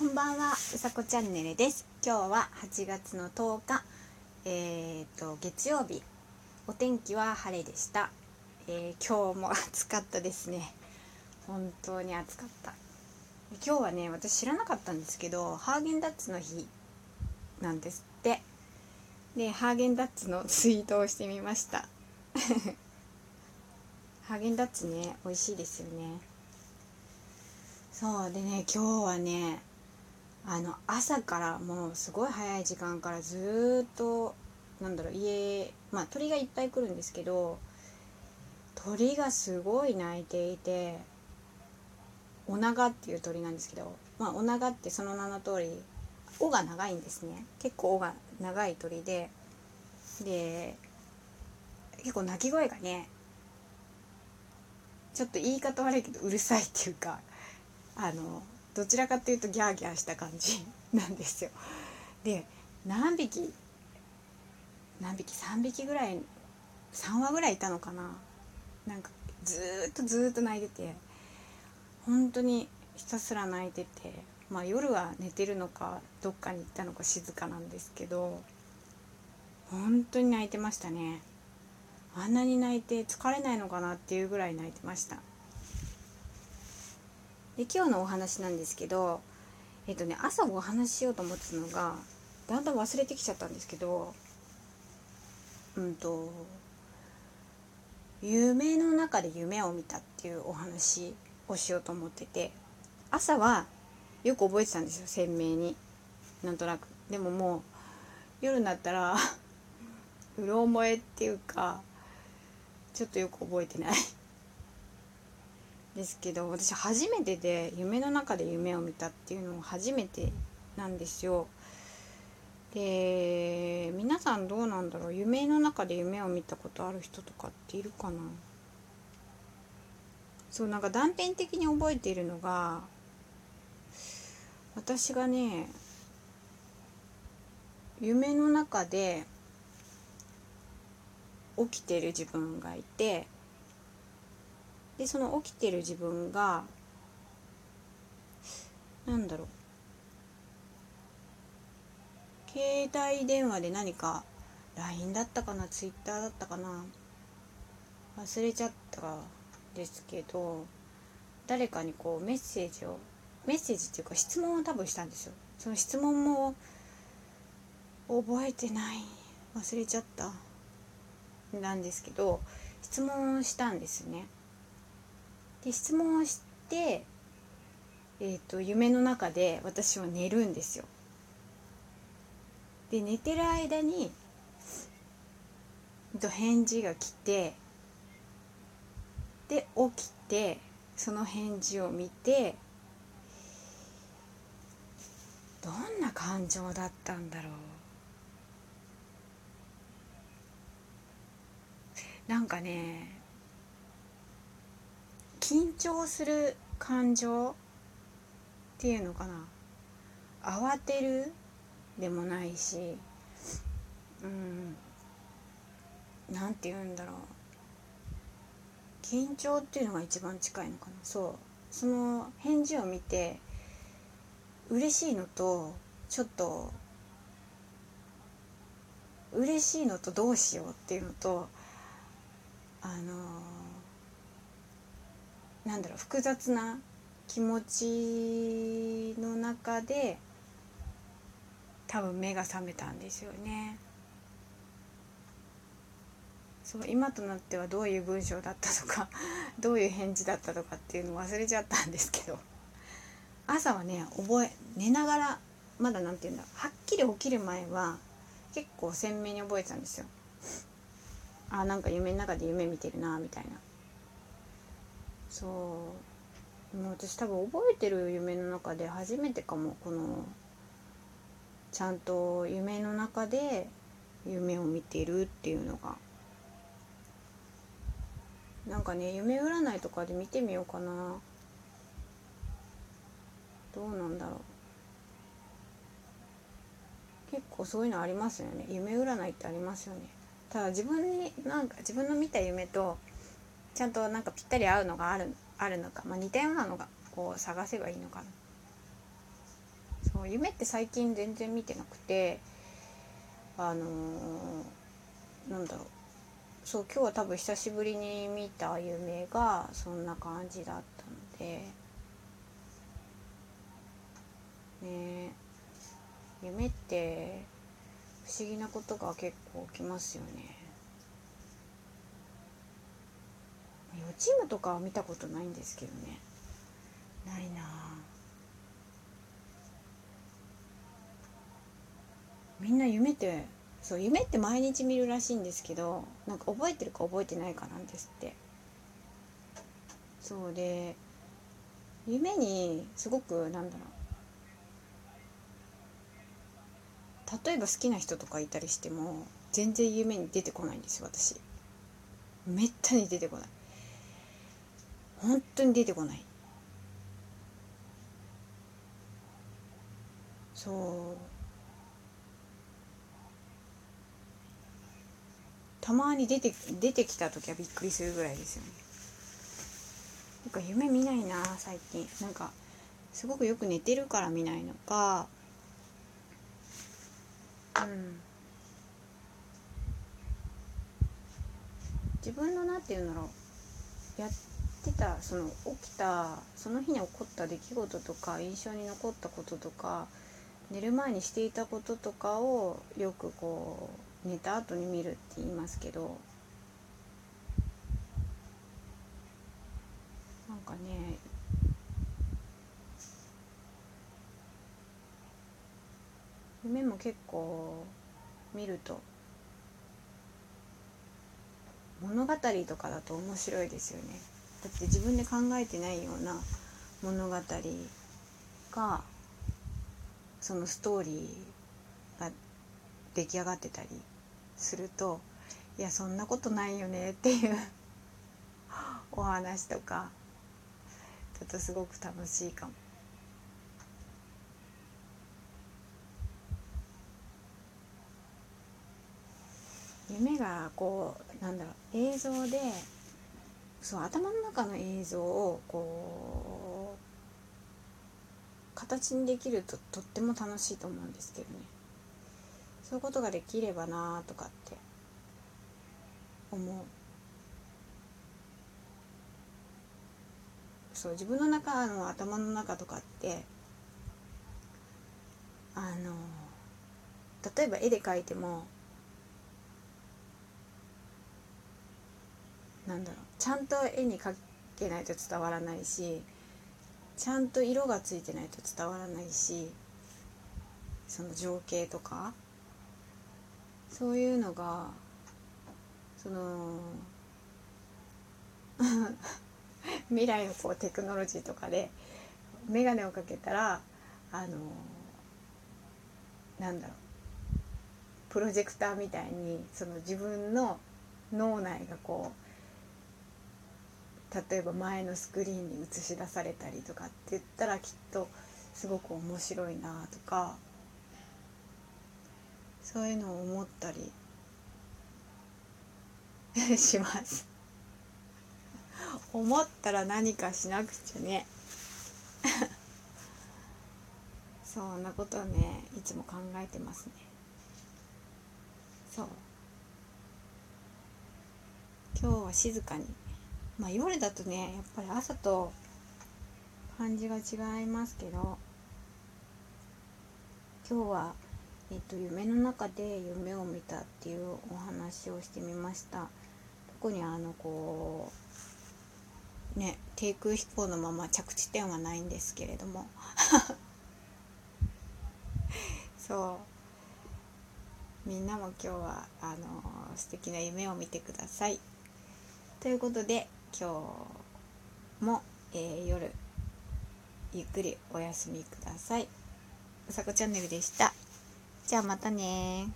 こんばんは、うさこチャンネルです。今日は8月の10日、えー、と月曜日。お天気は晴れでした。えー今日も暑かったですね。本当に暑かった。今日はね、私知らなかったんですけど、ハーゲンダッツの日なんですって。で、ハーゲンダッツのツイートをしてみました。ハーゲンダッツね、美味しいですよね。そうでね今日はねあの朝からもうすごい早い時間からずっとなんだろう家まあ鳥がいっぱい来るんですけど鳥がすごい鳴いていてオナガっていう鳥なんですけどまあオナガってその名の通り尾が長いんですね。結構尾が長い鳥でで結構鳴き声がねちょっと言い方悪いけどうるさいっていうかあのどちらかっていうとギャーギャーした感じ なんですよ。で何匹何匹3匹ぐらい3羽ぐらいいたのかな。なんかずっとずっと泣いてて本当にひたすら泣いててまあ夜は寝てるのかどっかに行ったのか静かなんですけど本当に泣いてましたね。あんなに泣いて疲れないのかなっていうぐらい泣いてました。で今日のお話なんですけどえっとね朝お話ししようと思ってたのがだんだん忘れてきちゃったんですけどうんと夢の中で夢を見たっていうお話をしようと思ってて朝はよく覚えてたんですよ鮮明に。なんとなく。でももう夜になったら うろ覚えっていうかちょっとよく覚えてない。ですけど私初めてで夢の中で夢を見たっていうのも初めてなんですよ。で皆さんどうなんだろう？夢の中で夢を見たことある人とかっているかな？そうなんか断片的に覚えているのが私がね夢の中で起きてる自分がいてでその起きてる自分がなんだろう。携帯電話で何か LINE だったかな Twitter だったかな。忘れちゃったですけど誰かにこうメッセージをメッセージっていうか質問を多分したんですよ。その質問も覚えてない。忘れちゃった。なんですけど質問したんですね。で質問をして、えー、と夢の中で私は寝るんですよ。で寝てる間に、返事が来てで起きてその返事を見てどんな感情だったんだろうなんかね緊張する感情っていうのかな。慌てるでもないしうんなんて言うんだろう。緊張っていうのが一番近いのかな。そう。その返事を見て嬉しいのとちょっと嬉しいのとどうしようっていうのとあのなんだろう複雑な気持ちの中で多分目が覚めたんですよね。そう今となってはどういう文章だったとか どういう返事だったとかっていうの忘れちゃったんですけど朝はね覚え寝ながらまだ何て言うんだはっきり起きる前は結構鮮明に覚えてたんですよ。あなんか夢の中で夢見てるなみたいな。そう。でも私多分覚えてる夢の中で初めてかも。このちゃんと夢の中で夢を見てるっていうのが。なんかね夢占いとかで見てみようかな。どうなんだろう。結構そういうのありますよね。夢占いってありますよね。ただ自分になんか自分の見た夢とちゃんとなんかぴったり合うのがあるあるのか、まあ、似たようなのがこう探せばいいのかな。そう夢って最近全然見てなくてあのー、なんだろう。そう今日は多分久しぶりに見た夢がそんな感じだったので。ね夢って不思議なことが結構起きますよね。予知夢とかは見たことないんですけどね。ないなみんな夢ってそう夢って毎日見るらしいんですけどなんか覚えてるか覚えてないかなんですって。そうで夢にすごくなんだろう。例えば好きな人とかいたりしても全然夢に出てこないんですよ私。めったに出てこない。本当に出てこない。そう。たまに出て出てきた時はびっくりするぐらいですよね。なんか夢見ないな最近。なんかすごくよく寝てるから見ないのか。うん。自分の何て言うんだろう。やってたその起きたその日に起こった出来事とか印象に残ったこととか寝る前にしていたこととかをよくこう寝た後に見るって言いますけどなんかね夢も結構見ると物語とかだと面白いですよね。だって自分で考えてないような物語がそのストーリーが出来上がってたりするといやそんなことないよねっていう お話とかちょっとすごく楽しいかも。夢がこうなんだろう映像でそう頭の中の映像をこう形にできるととっても楽しいと思うんですけどね。そういうことができればなとかって思う。そう自分の中の頭の中とかってあの例えば絵で描いてもなんだろう。ちゃんと絵に描けないと伝わらないしちゃんと色がついてないと伝わらないしその情景とかそういうのがその 未来のこうテクノロジーとかで眼鏡をかけたらあのなんだろう。プロジェクターみたいにその自分の脳内がこう例えば前のスクリーンに映し出されたりとかって言ったらきっとすごく面白いなとかそういうのを思ったり します。思ったら何かしなくちゃね。そんなことねいつも考えてますね。そう。今日は静かにまあ夜だとねやっぱり朝と感じが違いますけど今日は、えっと、夢の中で夢を見たっていうお話をしてみました。特にあのこうね低空飛行のまま着地点はないんですけれども。そう。みんなも今日はあの素敵な夢を見てください。ということで今日も、えー、夜ゆっくりお休みください。うさこチャンネルでした。じゃあまたね